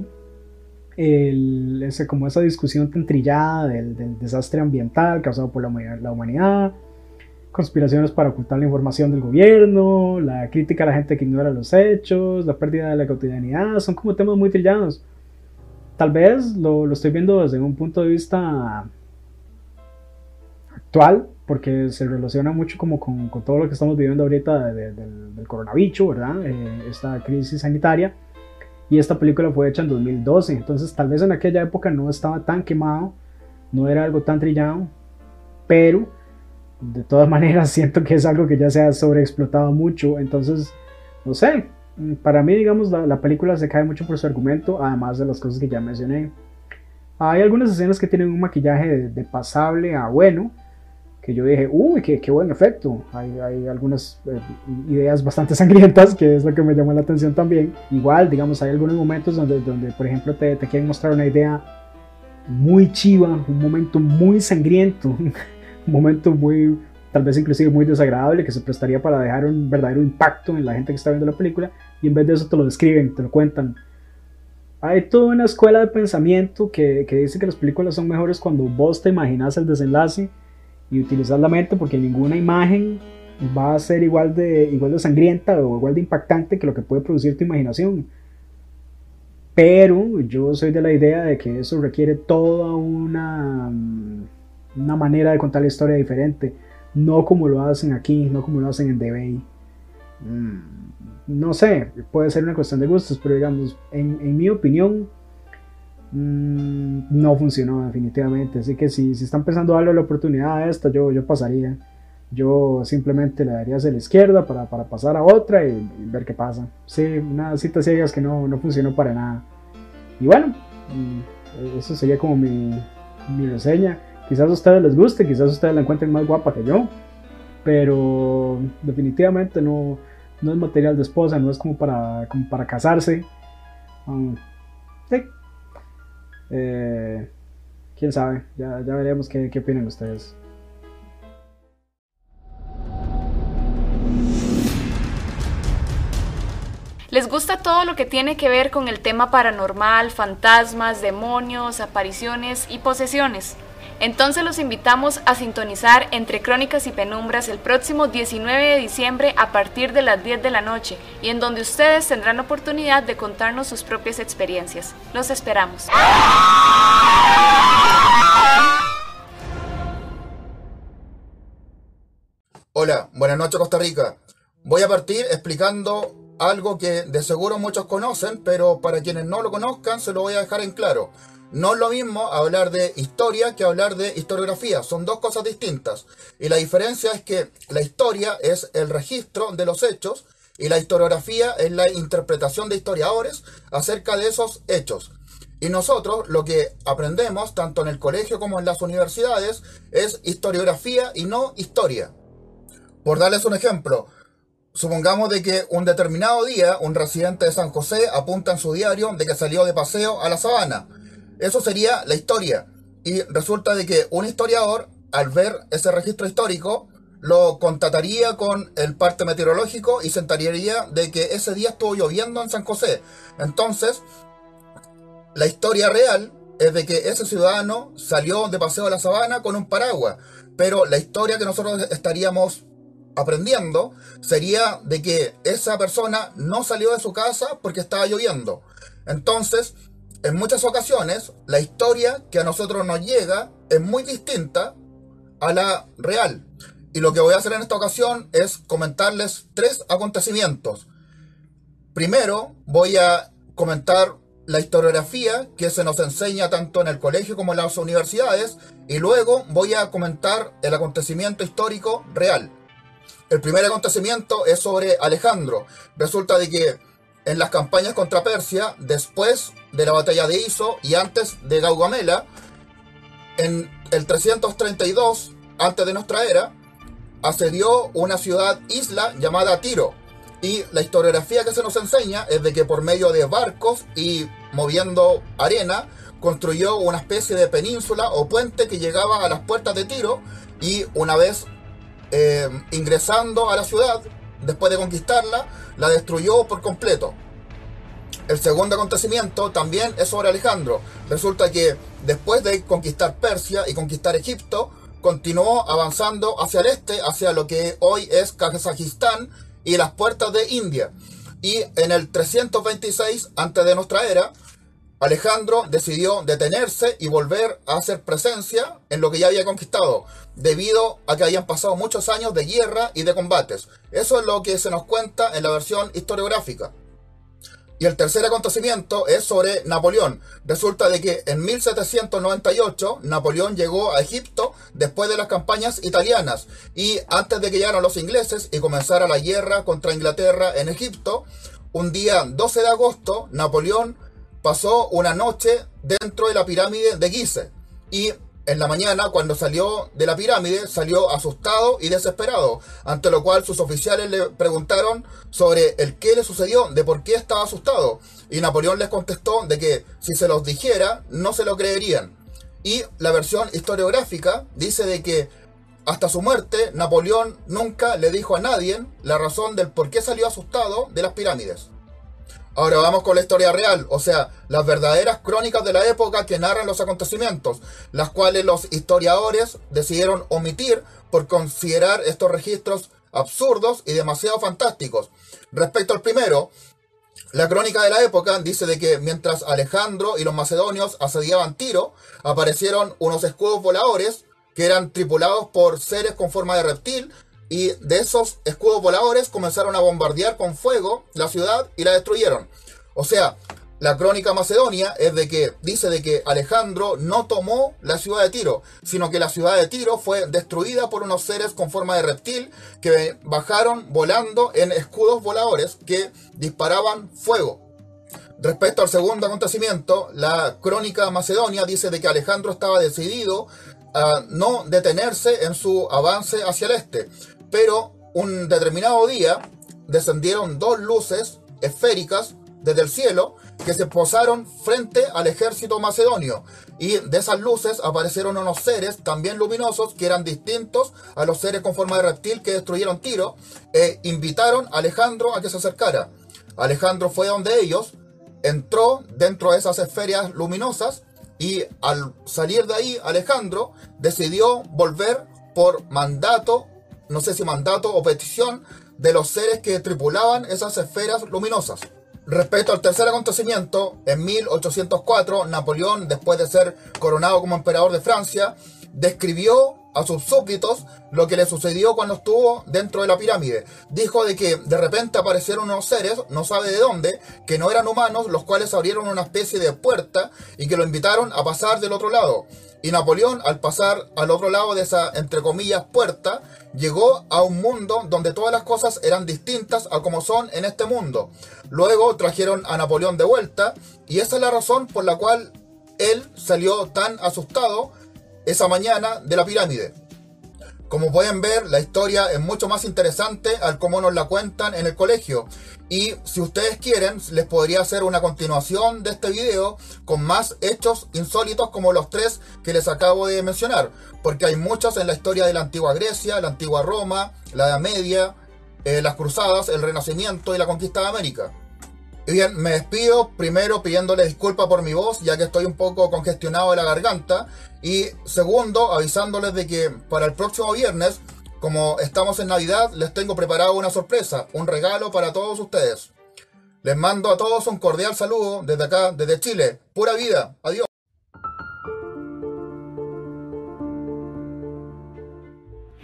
el, ese, como esa discusión tan trillada del, del desastre ambiental causado por la, la humanidad, conspiraciones para ocultar la información del gobierno, la crítica a la gente que ignora los hechos, la pérdida de la cotidianidad, son como temas muy trillados. Tal vez lo, lo estoy viendo desde un punto de vista actual, porque se relaciona mucho como con, con todo lo que estamos viviendo ahorita de- de- del, del coronavirus, ¿verdad? Eh, esta crisis sanitaria. Y esta película fue hecha en 2012, entonces tal vez en aquella época no estaba tan quemado, no era algo tan trillado, pero de todas (laughs) maneras siento que es algo que ya se ha sobreexplotado mucho, entonces, no sé, para mí, digamos, la, la película se cae mucho por su argumento, además de las cosas que ya mencioné. Hay algunas escenas que tienen un maquillaje de, de pasable a bueno, que yo dije, uy, qué, qué buen efecto. Hay, hay algunas eh, ideas bastante (laughs) sangrientas, que es lo que me llamó la atención también. Igual, digamos, hay algunos momentos donde, donde por ejemplo, te, te quieren mostrar una idea muy chiva, un momento muy sangriento, (laughs) un momento muy, tal vez inclusive muy desagradable, que se prestaría para dejar un verdadero impacto en la gente que está viendo la película, y en vez de eso te lo describen, te lo cuentan. Hay toda una escuela de pensamiento que, que dice que las películas son mejores cuando vos te imaginas el desenlace y utilizas la mente porque ninguna imagen va a ser igual de, igual de sangrienta o igual de impactante que lo que puede producir tu imaginación. Pero yo soy de la idea de que eso requiere toda una, una manera de contar la historia diferente. No como lo hacen aquí, no como lo hacen en The Bay. Mm, no sé, puede ser una cuestión de gustos, pero digamos, en, en mi opinión, mm, no funcionó definitivamente. Así que si, si están pensando darle la oportunidad a esta, yo, yo pasaría. Yo simplemente le daría hacia la izquierda para, para pasar a otra y, ver qué pasa. Sí, unas citas ciegas que no, no funcionó para nada. Y bueno, mm, eso sería como mi, mi reseña. Quizás a ustedes les guste, quizás ustedes la encuentren más guapa que yo. Pero definitivamente no, no es material de esposa, no es como para, como para casarse. Um, sí. Eh, Quién sabe, ya, ya veremos qué, qué opinan ustedes. ¿Les gusta todo lo que tiene que ver con el tema paranormal, fantasmas, demonios, apariciones y posesiones? Entonces los invitamos a sintonizar entre Crónicas y Penumbras el próximo 19 de diciembre a partir de las 10 de la noche y en donde ustedes tendrán oportunidad de contarnos sus propias experiencias. Los esperamos. Hola, buenas noches Costa Rica. Voy a partir explicando algo que de seguro muchos conocen, pero para quienes no lo conozcan se lo voy a dejar en claro. No es lo mismo hablar de historia que hablar de historiografía, son dos cosas distintas. Y la diferencia es que la historia es el registro de los hechos y la historiografía es la interpretación de historiadores acerca de esos hechos. Y nosotros lo que aprendemos, tanto en el colegio como en las universidades, es historiografía y no historia. Por darles un ejemplo, supongamos de que un determinado día un residente de San José apunta en su diario de que salió de paseo a la sabana. Eso sería la historia. Y resulta de que un historiador, al ver ese registro histórico, lo contataría con el parte meteorológico y se enteraría de que ese día estuvo lloviendo en San José. Entonces, la historia real es de que ese ciudadano salió de paseo a la sabana con un paraguas. Pero la historia que nosotros estaríamos aprendiendo sería de que esa persona no salió de su casa porque estaba lloviendo. Entonces, en muchas ocasiones, la historia que a nosotros nos llega es muy distinta a la real. Y lo que voy a hacer en esta ocasión es comentarles tres acontecimientos. Primero, voy a comentar la historiografía que se nos enseña tanto en el colegio como en las universidades y luego voy a comentar el acontecimiento histórico real. El primer acontecimiento es sobre Alejandro. Resulta de que en las campañas contra Persia, después de la batalla de Iso y antes de Gaugamela, en el 332 antes de nuestra era, asedió una ciudad isla llamada Tiro. Y la historiografía que se nos enseña es de que por medio de barcos y moviendo arena, construyó una especie de península o puente que llegaba a las puertas de Tiro y una vez eh, ingresando a la ciudad, después de conquistarla, la destruyó por completo. El segundo acontecimiento también es sobre Alejandro. Resulta que después de conquistar Persia y conquistar Egipto, continuó avanzando hacia el este, hacia lo que hoy es Kazajistán y las puertas de India. Y en el 326 antes de nuestra era, Alejandro decidió detenerse y volver a hacer presencia en lo que ya había conquistado, debido a que habían pasado muchos años de guerra y de combates. Eso es lo que se nos cuenta en la versión historiográfica. Y el tercer acontecimiento es sobre Napoleón. Resulta de que en 1798 Napoleón llegó a Egipto después de las campañas italianas y antes de que llegaran los ingleses y comenzara la guerra contra Inglaterra en Egipto, un día 12 de agosto Napoleón pasó una noche dentro de la pirámide de Gizeh y en la mañana, cuando salió de la pirámide, salió asustado y desesperado, ante lo cual sus oficiales le preguntaron sobre el qué le sucedió, de por qué estaba asustado. Y Napoleón les contestó de que si se los dijera, no se lo creerían. Y la versión historiográfica dice de que hasta su muerte, Napoleón nunca le dijo a nadie la razón del por qué salió asustado de las pirámides. Ahora vamos con la historia real, o sea, las verdaderas crónicas de la época que narran los acontecimientos, las cuales los historiadores decidieron omitir por considerar estos registros absurdos y demasiado fantásticos. Respecto al primero, la crónica de la época dice de que mientras Alejandro y los macedonios asediaban Tiro, aparecieron unos escudos voladores que eran tripulados por seres con forma de reptil y de esos escudos voladores comenzaron a bombardear con fuego la ciudad y la destruyeron. O sea, la crónica macedonia es de que dice de que Alejandro no tomó la ciudad de Tiro, sino que la ciudad de Tiro fue destruida por unos seres con forma de reptil que bajaron volando en escudos voladores que disparaban fuego. Respecto al segundo acontecimiento, la crónica macedonia dice de que Alejandro estaba decidido a no detenerse en su avance hacia el este, pero un determinado día descendieron dos luces esféricas desde el cielo que se posaron frente al ejército macedonio y de esas luces aparecieron unos seres también luminosos que eran distintos a los seres con forma de reptil que destruyeron Tiro e invitaron a Alejandro a que se acercara. Alejandro fue donde ellos, entró dentro de esas esferas luminosas Y al salir de ahí, Alejandro decidió volver por mandato, no sé si mandato o petición, de los seres que tripulaban esas esferas luminosas. Respecto al tercer acontecimiento, en 1804, Napoleón, después de ser coronado como emperador de Francia, describió a sus súbditos lo que le sucedió cuando estuvo dentro de la pirámide. Dijo de que de repente aparecieron unos seres, no sabe de dónde, que no eran humanos, los cuales abrieron una especie de puerta y que lo invitaron a pasar del otro lado. Y Napoleón, al pasar al otro lado de esa, entre comillas, puerta, llegó a un mundo donde todas las cosas eran distintas a como son en este mundo. Luego trajeron a Napoleón de vuelta y esa es la razón por la cual él salió tan asustado esa mañana de la pirámide. Como pueden ver, la historia es mucho más interesante al cómo nos la cuentan en el colegio. Y si ustedes quieren, les podría hacer una continuación de este video con más hechos insólitos como los tres que les acabo de mencionar. Porque hay muchos en la historia de la antigua Grecia, la antigua Roma, la Edad Media, eh, las cruzadas, el Renacimiento y la conquista de América. Y bien, me despido primero pidiéndole disculpas por mi voz, ya que estoy un poco congestionado de la garganta. Y segundo, avisándoles de que para el próximo viernes, como estamos en Navidad, les tengo preparado una sorpresa, un regalo para todos ustedes. Les mando a todos un cordial saludo desde acá, desde Chile. Pura vida. Adiós.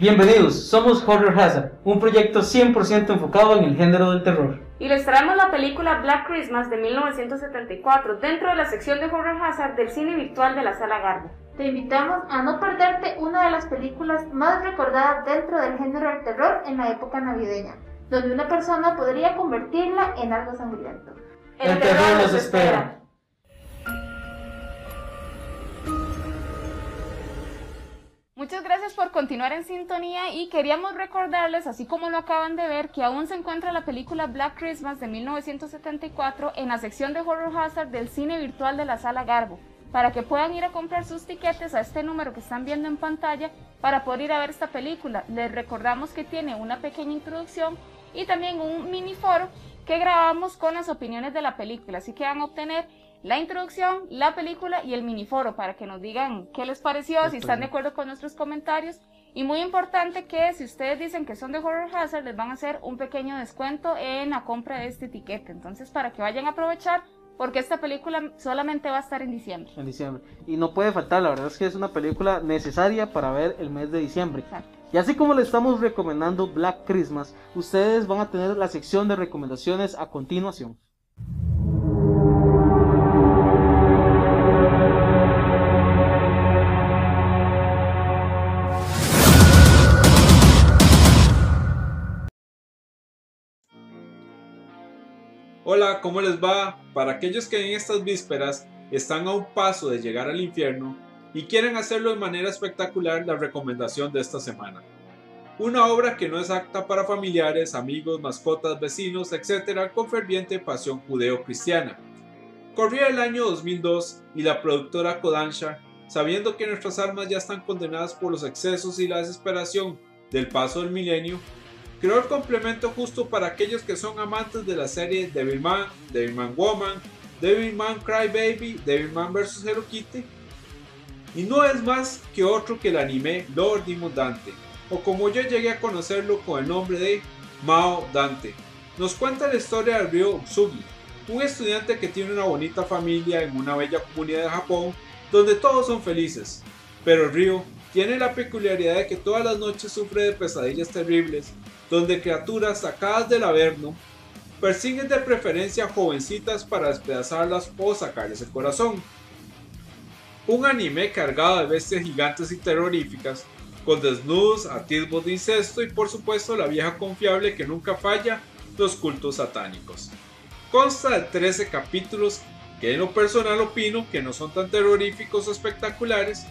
Bienvenidos, somos Horror Hazard, un proyecto 100% enfocado en el género del terror. Y les traemos la película Black Christmas de 1974 dentro de la sección de Horror Hazard del cine virtual de la Sala Garbo. Te invitamos a no perderte una de las películas más recordadas dentro del género del terror en la época navideña, donde una persona podría convertirla en algo sangriento. El, terror nos espera. Muchas gracias por continuar en sintonía y queríamos recordarles, así como lo acaban de ver, que aún se encuentra la película Black Christmas de 1974 en la sección de Horror Hazard del cine virtual de la Sala Garbo, para que puedan ir a comprar sus tiquetes a este número que están viendo en pantalla para poder ir a ver esta película. Les recordamos que tiene una pequeña introducción y también un mini foro que grabamos con las opiniones de la película, así que van a obtener la introducción, la película y el miniforo para que nos digan qué les pareció, si están de acuerdo con nuestros comentarios. Y muy importante que si ustedes dicen que son de Horror Hazard, les van a hacer un pequeño descuento en la compra de este etiquete. Entonces, para que vayan a aprovechar, porque esta película solamente va a estar en diciembre. En diciembre. Y no puede faltar, la verdad es que es una película necesaria para ver el mes de diciembre. Y así como le estamos recomendando Black Christmas, ustedes van a tener la sección de recomendaciones a continuación. Hola, ¿cómo les va? Para aquellos que en estas vísperas están a un paso de llegar al infierno y quieren hacerlo de manera espectacular, la recomendación de esta semana. Una obra que no es apta para familiares, amigos, mascotas, vecinos, etc. con ferviente pasión judeo-cristiana. Corría el año 2002 y la productora Kodansha, sabiendo que nuestras almas ya están condenadas por los excesos y la desesperación del paso del milenio, creó el complemento justo para aquellos que son amantes de la serie Devilman, Devilman Woman, Devilman Cry Baby, Devilman vs Hello Kitty. Y no es más que otro que el anime Lord Demon Dante, o como yo llegué a conocerlo con el nombre de Mao Dante. Nos cuenta la historia de Ryo Utsugi, un estudiante que tiene una bonita familia en una bella comunidad de Japón donde todos son felices. Pero Ryo tiene la peculiaridad de que todas las noches sufre de pesadillas terribles donde criaturas sacadas del Averno persiguen de preferencia jovencitas para despedazarlas o sacarles el corazón. Un anime cargado de bestias gigantes y terroríficas, con desnudos, atisbos de incesto y por supuesto la vieja confiable que nunca falla, los cultos satánicos. Consta de 13 capítulos que en lo personal opino que no son tan terroríficos o espectaculares,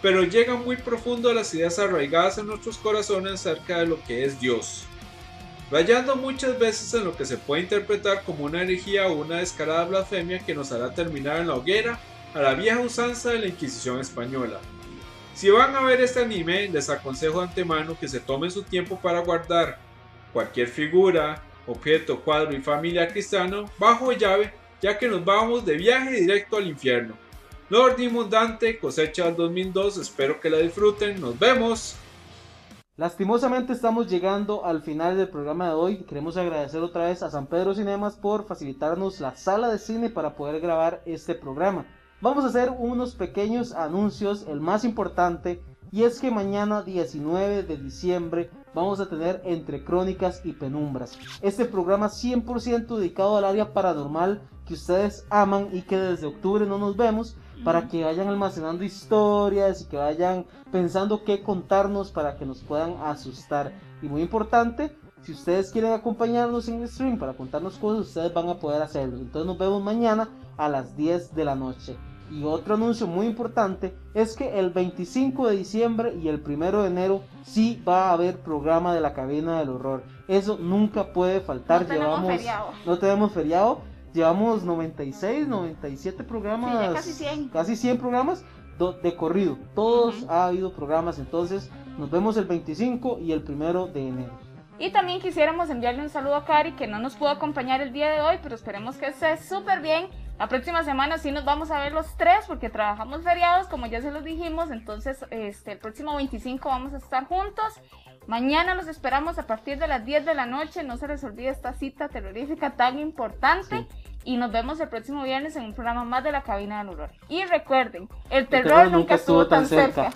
pero llegan muy profundo a las ideas arraigadas en nuestros corazones acerca de lo que es Dios, rayando muchas veces en lo que se puede interpretar como una herejía o una descarada blasfemia que nos hará terminar en la hoguera a la vieja usanza de la Inquisición española. Si van a ver este anime, les aconsejo de antemano que se tomen su tiempo para guardar cualquier figura, objeto, cuadro y familia cristiano bajo llave, ya que nos vamos de viaje directo al infierno. Lord Inmundante, cosecha del 2002, espero que la disfruten, nos vemos. Lastimosamente estamos llegando al final del programa de hoy. Queremos agradecer otra vez a San Pedro Cinemas por facilitarnos la sala de cine para poder grabar este programa. Vamos a hacer unos pequeños anuncios, el más importante, y es que mañana 19 de diciembre vamos a tener Entre Crónicas y Penumbras. Este programa 100% dedicado al área paranormal que ustedes aman y que desde octubre no nos vemos para que vayan almacenando historias y que vayan pensando qué contarnos para que nos puedan asustar. Y muy importante, si ustedes quieren acompañarnos en el stream para contarnos cosas, ustedes van a poder hacerlo. Entonces nos vemos mañana a las 10 de la noche. Y otro anuncio muy importante es que el 25 de diciembre y el 1 de enero sí va a haber programa de la cabina del horror. Eso nunca puede faltar. No tenemos Llevamos, feriado. no tenemos feriado. Llevamos 96, 97 programas. Sí, casi 100. casi 100 programas de corrido. Todos ha habido programas. Entonces nos vemos el 25 y el 1 de enero. Y también quisiéramos enviarle un saludo a Cari que no nos pudo acompañar el día de hoy, pero esperemos que esté súper bien. La próxima semana sí nos vamos a ver los tres porque trabajamos feriados, como ya se los dijimos. Entonces, este, el próximo 25 vamos a estar juntos. Mañana los esperamos a partir de las 10 de la noche. No se les olvide esta cita terrorífica tan importante. Y nos vemos el próximo viernes en un programa más de la cabina del horror. Y recuerden, el terror, nunca estuvo tan cerca.